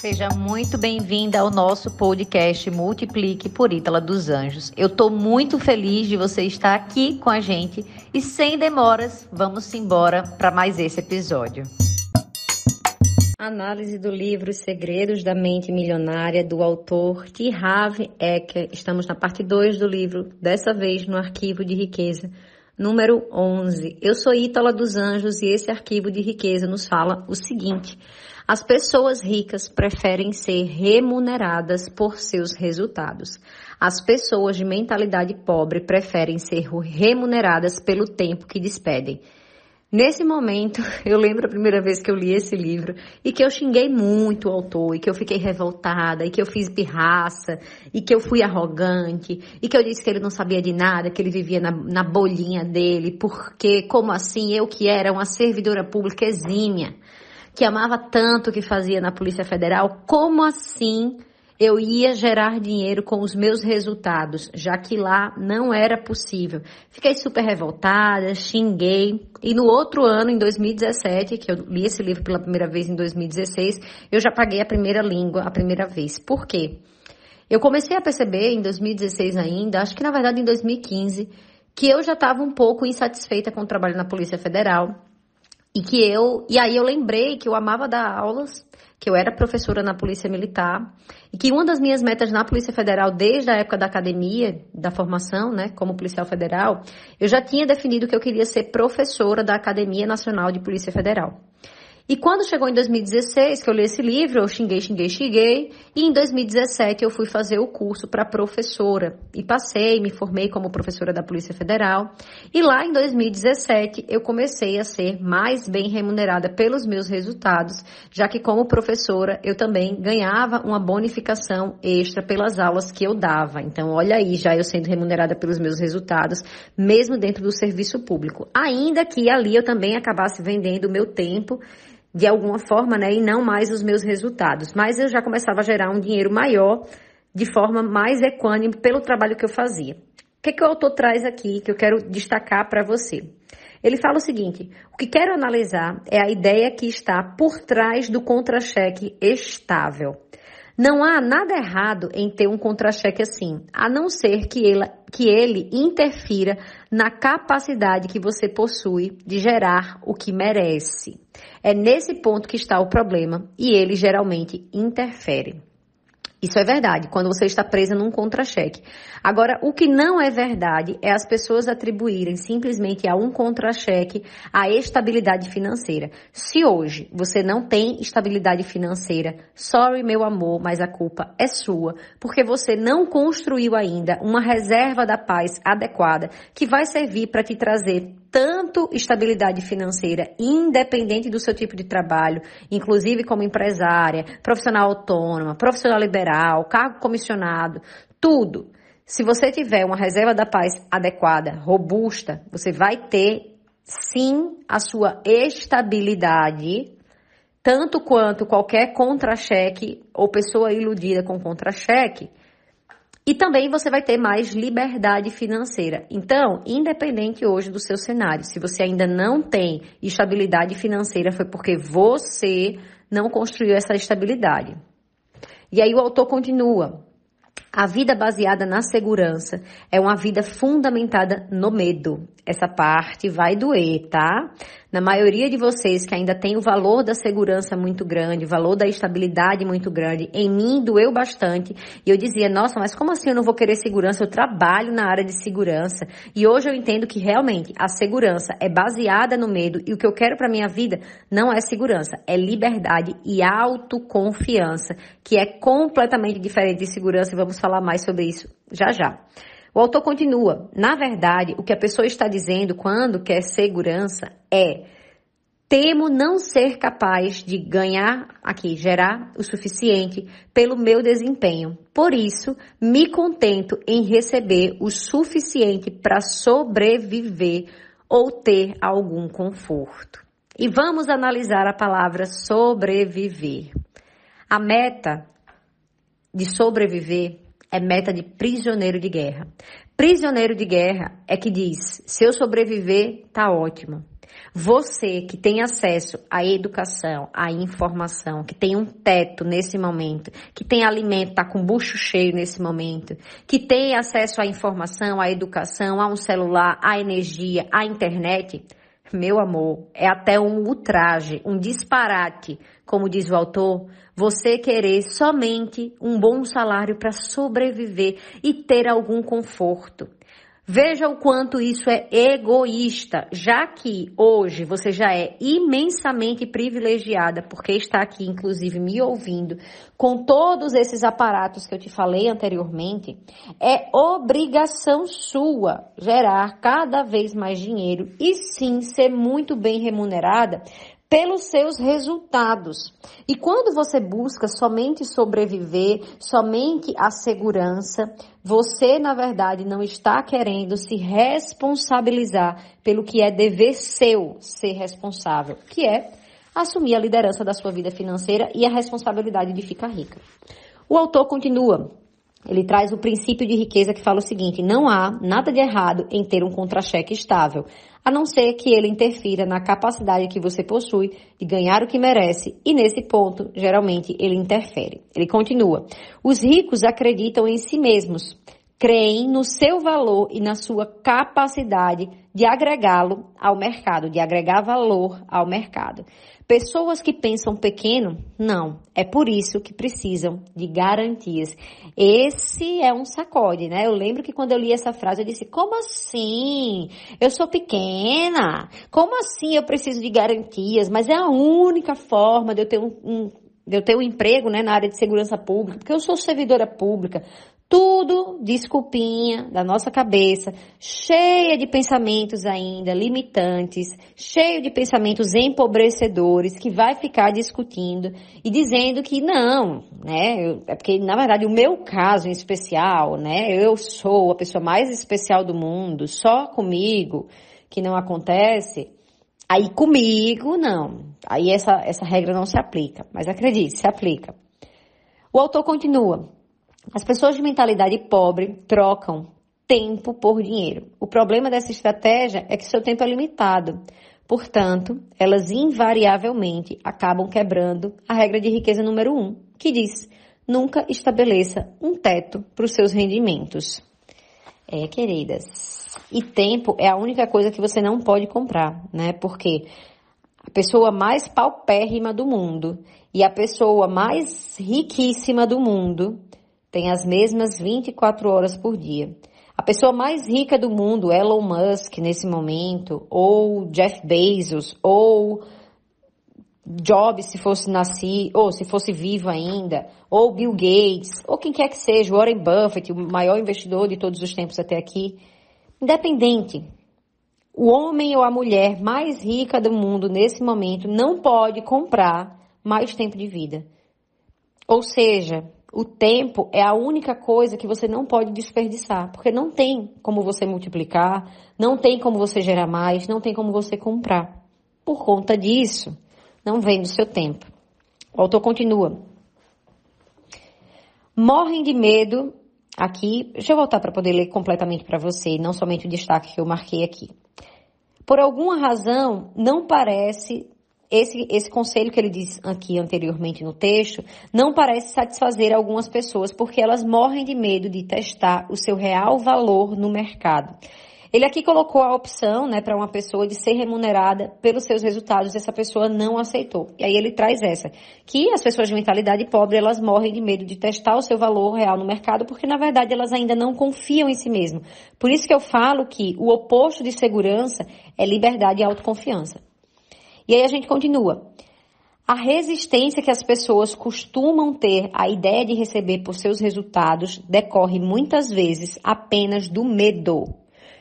Seja muito bem-vinda ao nosso podcast Multiplique por Ítala dos Anjos. Eu estou muito feliz de você estar aqui com a gente e sem demoras, vamos embora para mais esse episódio. Análise do livro Segredos da Mente Milionária, do autor T. Harv Eker. Estamos na parte 2 do livro, dessa vez no Arquivo de Riqueza, número 11. Eu sou Ítala dos Anjos e esse arquivo de riqueza nos fala o seguinte: as pessoas ricas preferem ser remuneradas por seus resultados. As pessoas de mentalidade pobre preferem ser remuneradas pelo tempo que despedem. Nesse momento, eu lembro a primeira vez que eu li esse livro e que eu xinguei muito o autor, e que eu fiquei revoltada, e que eu fiz pirraça, e que eu fui arrogante, e que eu disse que ele não sabia de nada, que ele vivia na, na bolinha dele, porque, como assim, eu que era uma servidora pública exímia, que amava tanto o que fazia na Polícia Federal, como assim eu ia gerar dinheiro com os meus resultados, já que lá não era possível. Fiquei super revoltada, xinguei. E no outro ano, em 2017, que eu li esse livro pela primeira vez em 2016, eu já paguei a primeira língua a primeira vez. Por quê? Eu comecei a perceber em 2016 ainda, acho que na verdade em 2015, que eu já estava um pouco insatisfeita com o trabalho na Polícia Federal. E que eu, e aí eu lembrei que eu amava dar aulas que eu era professora na Polícia Militar e que uma das minhas metas na Polícia Federal, desde a época da academia, da formação, né, como policial federal, eu já tinha definido que eu queria ser professora da Academia Nacional de Polícia Federal. E quando chegou em 2016, que eu li esse livro, eu xinguei, xinguei, xinguei. E em 2017 eu fui fazer o curso para professora. E passei, me formei como professora da Polícia Federal. E lá em 2017 eu comecei a ser mais bem remunerada pelos meus resultados, já que como professora eu também ganhava uma bonificação extra pelas aulas que eu dava. Então, olha aí, já eu sendo remunerada pelos meus resultados, mesmo dentro do serviço público. Ainda que ali eu também acabasse vendendo o meu tempo de alguma forma, né, e não mais os meus resultados. Mas eu já começava a gerar um dinheiro maior de forma mais equânime pelo trabalho que eu fazia. O que, que o autor traz aqui que eu quero destacar para você? Ele fala o seguinte: o que quero analisar é a ideia que está por trás do contra-cheque estável. Não há nada errado em ter um contra-cheque assim, a não ser que ele, que ele interfira na capacidade que você possui de gerar o que merece. É nesse ponto que está o problema e ele geralmente interfere. Isso é verdade, quando você está presa num contra-cheque. Agora, o que não é verdade é as pessoas atribuírem simplesmente a um contra-cheque a estabilidade financeira. Se hoje você não tem estabilidade financeira, sorry meu amor, mas a culpa é sua, porque você não construiu ainda uma reserva da paz adequada que vai servir para te trazer tanto estabilidade financeira, independente do seu tipo de trabalho, inclusive como empresária, profissional autônoma, profissional liberal, cargo comissionado, tudo. Se você tiver uma reserva da paz adequada, robusta, você vai ter sim a sua estabilidade, tanto quanto qualquer contra-cheque ou pessoa iludida com contra-cheque, e também você vai ter mais liberdade financeira. Então, independente hoje do seu cenário, se você ainda não tem estabilidade financeira, foi porque você não construiu essa estabilidade. E aí o autor continua. A vida baseada na segurança é uma vida fundamentada no medo. Essa parte vai doer, tá? Na maioria de vocês que ainda tem o valor da segurança muito grande, o valor da estabilidade muito grande, em mim doeu bastante. E eu dizia, nossa, mas como assim eu não vou querer segurança? Eu trabalho na área de segurança. E hoje eu entendo que realmente a segurança é baseada no medo e o que eu quero para minha vida não é segurança, é liberdade e autoconfiança, que é completamente diferente de segurança vamos falar mais sobre isso já já. O autor continua: na verdade, o que a pessoa está dizendo quando quer segurança é temo não ser capaz de ganhar aqui, gerar o suficiente pelo meu desempenho. Por isso, me contento em receber o suficiente para sobreviver ou ter algum conforto. E vamos analisar a palavra sobreviver. A meta de sobreviver é meta de prisioneiro de guerra. Prisioneiro de guerra é que diz: se eu sobreviver, tá ótimo. Você que tem acesso à educação, à informação, que tem um teto nesse momento, que tem alimento, está com bucho cheio nesse momento, que tem acesso à informação, à educação, a um celular, à energia, à internet, meu amor, é até um ultraje, um disparate, como diz o autor, você querer somente um bom salário para sobreviver e ter algum conforto. Veja o quanto isso é egoísta, já que hoje você já é imensamente privilegiada, porque está aqui, inclusive, me ouvindo, com todos esses aparatos que eu te falei anteriormente, é obrigação sua gerar cada vez mais dinheiro e sim ser muito bem remunerada pelos seus resultados. E quando você busca somente sobreviver, somente a segurança, você, na verdade, não está querendo se responsabilizar pelo que é dever seu ser responsável, que é assumir a liderança da sua vida financeira e a responsabilidade de ficar rica. O autor continua. Ele traz o princípio de riqueza que fala o seguinte: não há nada de errado em ter um contra-cheque estável, a não ser que ele interfira na capacidade que você possui de ganhar o que merece, e nesse ponto, geralmente, ele interfere. Ele continua: os ricos acreditam em si mesmos, creem no seu valor e na sua capacidade de agregá-lo ao mercado, de agregar valor ao mercado. Pessoas que pensam pequeno, não. É por isso que precisam de garantias. Esse é um sacode, né? Eu lembro que quando eu li essa frase, eu disse: como assim? Eu sou pequena? Como assim eu preciso de garantias? Mas é a única forma de eu ter um, um de eu ter um emprego né, na área de segurança pública, porque eu sou servidora pública, tudo desculpinha da nossa cabeça, cheia de pensamentos ainda limitantes, cheio de pensamentos empobrecedores, que vai ficar discutindo e dizendo que não, né? É porque, na verdade, o meu caso em especial, né? Eu sou a pessoa mais especial do mundo, só comigo que não acontece. Aí comigo, não. Aí essa, essa regra não se aplica. Mas acredite, se aplica. O autor continua. As pessoas de mentalidade pobre trocam tempo por dinheiro. O problema dessa estratégia é que seu tempo é limitado. Portanto, elas invariavelmente acabam quebrando a regra de riqueza número um, que diz: nunca estabeleça um teto para os seus rendimentos. É, queridas. E tempo é a única coisa que você não pode comprar, né? Porque a pessoa mais paupérrima do mundo e a pessoa mais riquíssima do mundo tem as mesmas 24 horas por dia. A pessoa mais rica do mundo, Elon Musk, nesse momento, ou Jeff Bezos, ou Jobs, se fosse nascer, ou se fosse vivo ainda, ou Bill Gates, ou quem quer que seja, Warren Buffett, o maior investidor de todos os tempos até aqui, independente, o homem ou a mulher mais rica do mundo nesse momento não pode comprar mais tempo de vida. Ou seja, o tempo é a única coisa que você não pode desperdiçar, porque não tem como você multiplicar, não tem como você gerar mais, não tem como você comprar. Por conta disso, não vem do seu tempo. O autor continua. Morrem de medo aqui. Deixa eu voltar para poder ler completamente para você, não somente o destaque que eu marquei aqui. Por alguma razão, não parece esse, esse conselho que ele diz aqui anteriormente no texto não parece satisfazer algumas pessoas porque elas morrem de medo de testar o seu real valor no mercado. Ele aqui colocou a opção, né, para uma pessoa de ser remunerada pelos seus resultados, essa pessoa não aceitou. E aí ele traz essa, que as pessoas de mentalidade pobre, elas morrem de medo de testar o seu valor real no mercado, porque na verdade elas ainda não confiam em si mesmo. Por isso que eu falo que o oposto de segurança é liberdade e autoconfiança. E aí a gente continua. A resistência que as pessoas costumam ter à ideia de receber por seus resultados decorre muitas vezes apenas do medo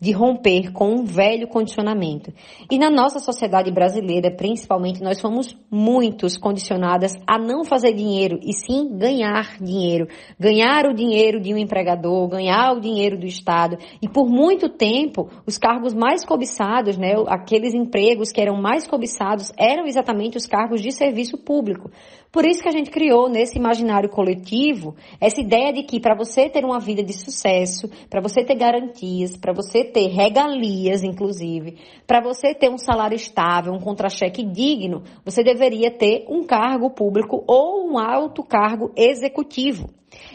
de romper com um velho condicionamento. E na nossa sociedade brasileira, principalmente, nós somos muitos condicionadas a não fazer dinheiro e sim ganhar dinheiro. Ganhar o dinheiro de um empregador, ganhar o dinheiro do Estado. E por muito tempo, os cargos mais cobiçados, né, aqueles empregos que eram mais cobiçados, eram exatamente os cargos de serviço público. Por isso que a gente criou nesse imaginário coletivo essa ideia de que para você ter uma vida de sucesso, para você ter garantias, para você ter regalias, inclusive, para você ter um salário estável, um contra-cheque digno, você deveria ter um cargo público ou um alto cargo executivo.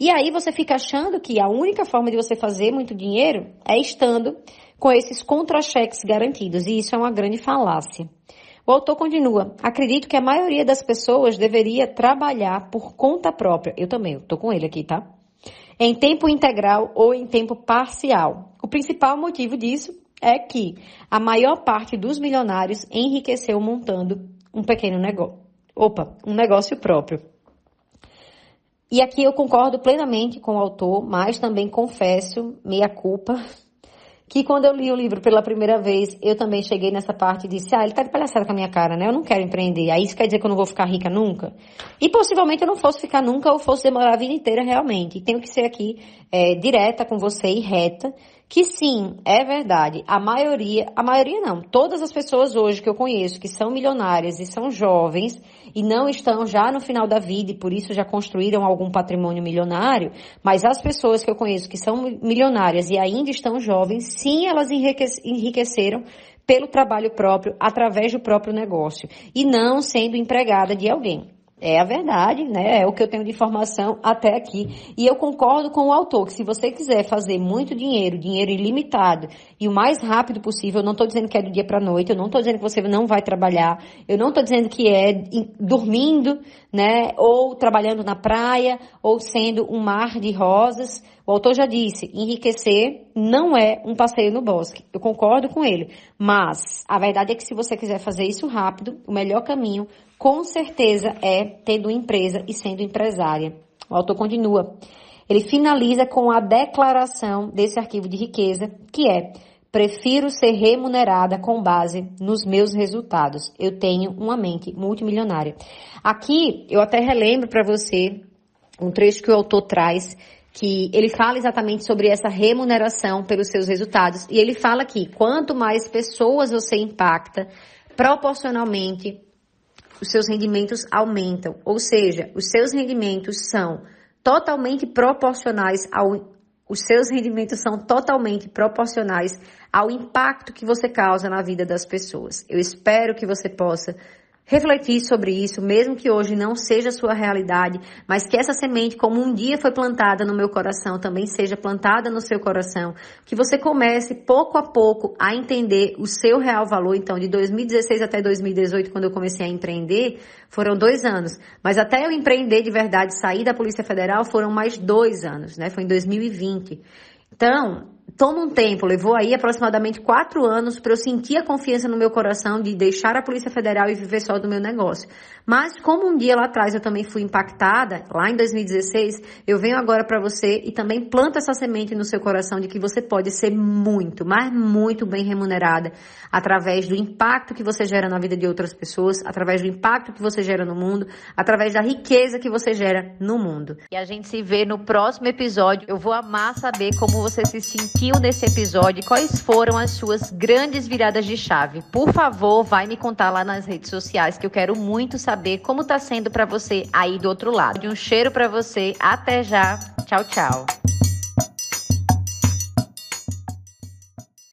E aí você fica achando que a única forma de você fazer muito dinheiro é estando com esses contra-cheques garantidos, e isso é uma grande falácia. O autor continua: acredito que a maioria das pessoas deveria trabalhar por conta própria. Eu também, estou com ele aqui, tá? Em tempo integral ou em tempo parcial. O principal motivo disso é que a maior parte dos milionários enriqueceu montando um pequeno negócio. Opa, um negócio próprio. E aqui eu concordo plenamente com o autor, mas também confesso, meia culpa, que quando eu li o livro pela primeira vez, eu também cheguei nessa parte e disse, ah, ele tá de palhaçada com a minha cara, né? Eu não quero empreender. Aí isso quer dizer que eu não vou ficar rica nunca? E possivelmente eu não fosse ficar nunca ou fosse demorar a vida inteira realmente. E tenho que ser aqui é, direta com você e reta, que sim, é verdade. A maioria, a maioria não, todas as pessoas hoje que eu conheço que são milionárias e são jovens e não estão já no final da vida e por isso já construíram algum patrimônio milionário, mas as pessoas que eu conheço que são milionárias e ainda estão jovens, sim, elas enriqueceram pelo trabalho próprio, através do próprio negócio e não sendo empregada de alguém. É a verdade, né? É o que eu tenho de informação até aqui. E eu concordo com o autor que se você quiser fazer muito dinheiro, dinheiro ilimitado e o mais rápido possível, eu não estou dizendo que é do dia para noite, eu não estou dizendo que você não vai trabalhar, eu não estou dizendo que é dormindo, né? Ou trabalhando na praia, ou sendo um mar de rosas. O autor já disse, enriquecer não é um passeio no bosque. Eu concordo com ele. Mas a verdade é que se você quiser fazer isso rápido, o melhor caminho, com certeza, é tendo empresa e sendo empresária. O autor continua. Ele finaliza com a declaração desse arquivo de riqueza, que é Prefiro ser remunerada com base nos meus resultados. Eu tenho uma mente multimilionária. Aqui eu até relembro para você um trecho que o autor traz que ele fala exatamente sobre essa remuneração pelos seus resultados. E ele fala que quanto mais pessoas você impacta, proporcionalmente os seus rendimentos aumentam. Ou seja, os seus rendimentos são totalmente proporcionais ao os seus rendimentos são totalmente proporcionais ao impacto que você causa na vida das pessoas. Eu espero que você possa refletir sobre isso, mesmo que hoje não seja a sua realidade, mas que essa semente, como um dia foi plantada no meu coração, também seja plantada no seu coração, que você comece pouco a pouco a entender o seu real valor. Então, de 2016 até 2018, quando eu comecei a empreender, foram dois anos, mas até eu empreender de verdade, sair da Polícia Federal, foram mais dois anos, né? Foi em 2020. Então, toma um tempo, levou aí aproximadamente quatro anos para eu sentir a confiança no meu coração de deixar a Polícia Federal e viver só do meu negócio. Mas como um dia lá atrás eu também fui impactada, lá em 2016, eu venho agora para você e também planto essa semente no seu coração de que você pode ser muito, mas muito bem remunerada através do impacto que você gera na vida de outras pessoas, através do impacto que você gera no mundo, através da riqueza que você gera no mundo. E a gente se vê no próximo episódio. Eu vou amar saber como você se sentiu sentiu nesse episódio e quais foram as suas grandes viradas de chave. Por favor, vai me contar lá nas redes sociais que eu quero muito saber como tá sendo para você aí do outro lado. Um cheiro para você. Até já. Tchau, tchau.